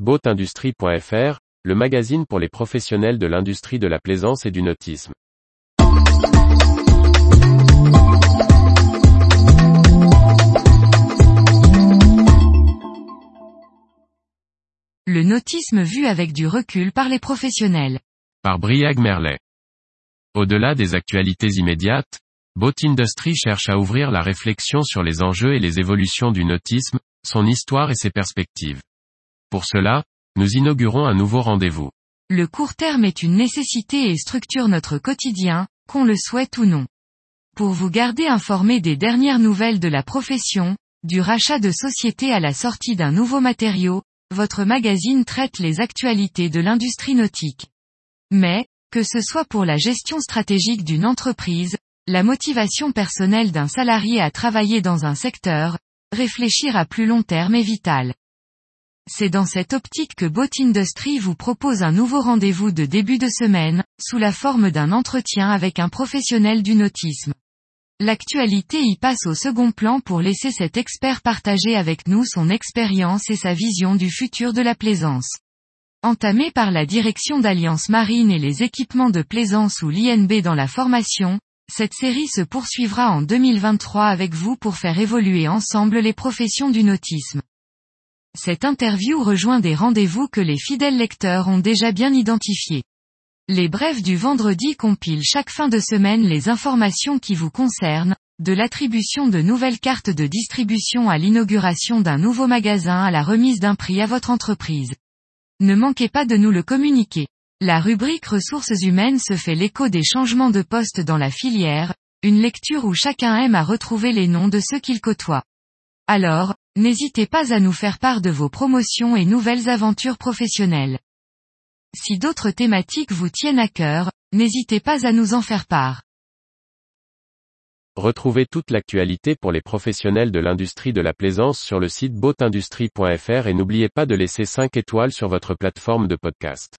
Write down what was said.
Boatindustrie.fr, le magazine pour les professionnels de l'industrie de la plaisance et du nautisme. Le nautisme vu avec du recul par les professionnels. Par Briag Merlet. Au-delà des actualités immédiates, Boat Industry cherche à ouvrir la réflexion sur les enjeux et les évolutions du nautisme, son histoire et ses perspectives. Pour cela, nous inaugurons un nouveau rendez-vous. Le court terme est une nécessité et structure notre quotidien, qu'on le souhaite ou non. Pour vous garder informé des dernières nouvelles de la profession, du rachat de société à la sortie d'un nouveau matériau, votre magazine traite les actualités de l'industrie nautique. Mais, que ce soit pour la gestion stratégique d'une entreprise, la motivation personnelle d'un salarié à travailler dans un secteur, réfléchir à plus long terme est vital. C'est dans cette optique que Boat Industry vous propose un nouveau rendez-vous de début de semaine, sous la forme d'un entretien avec un professionnel du nautisme. L'actualité y passe au second plan pour laisser cet expert partager avec nous son expérience et sa vision du futur de la plaisance. Entamé par la direction d'Alliance Marine et les équipements de plaisance ou l'INB dans la formation, cette série se poursuivra en 2023 avec vous pour faire évoluer ensemble les professions du nautisme. Cette interview rejoint des rendez-vous que les fidèles lecteurs ont déjà bien identifiés. Les brèves du vendredi compilent chaque fin de semaine les informations qui vous concernent, de l'attribution de nouvelles cartes de distribution à l'inauguration d'un nouveau magasin à la remise d'un prix à votre entreprise. Ne manquez pas de nous le communiquer. La rubrique ressources humaines se fait l'écho des changements de poste dans la filière, une lecture où chacun aime à retrouver les noms de ceux qu'il côtoie. Alors, n'hésitez pas à nous faire part de vos promotions et nouvelles aventures professionnelles. Si d'autres thématiques vous tiennent à cœur, n'hésitez pas à nous en faire part. Retrouvez toute l'actualité pour les professionnels de l'industrie de la plaisance sur le site boatindustrie.fr et n'oubliez pas de laisser 5 étoiles sur votre plateforme de podcast.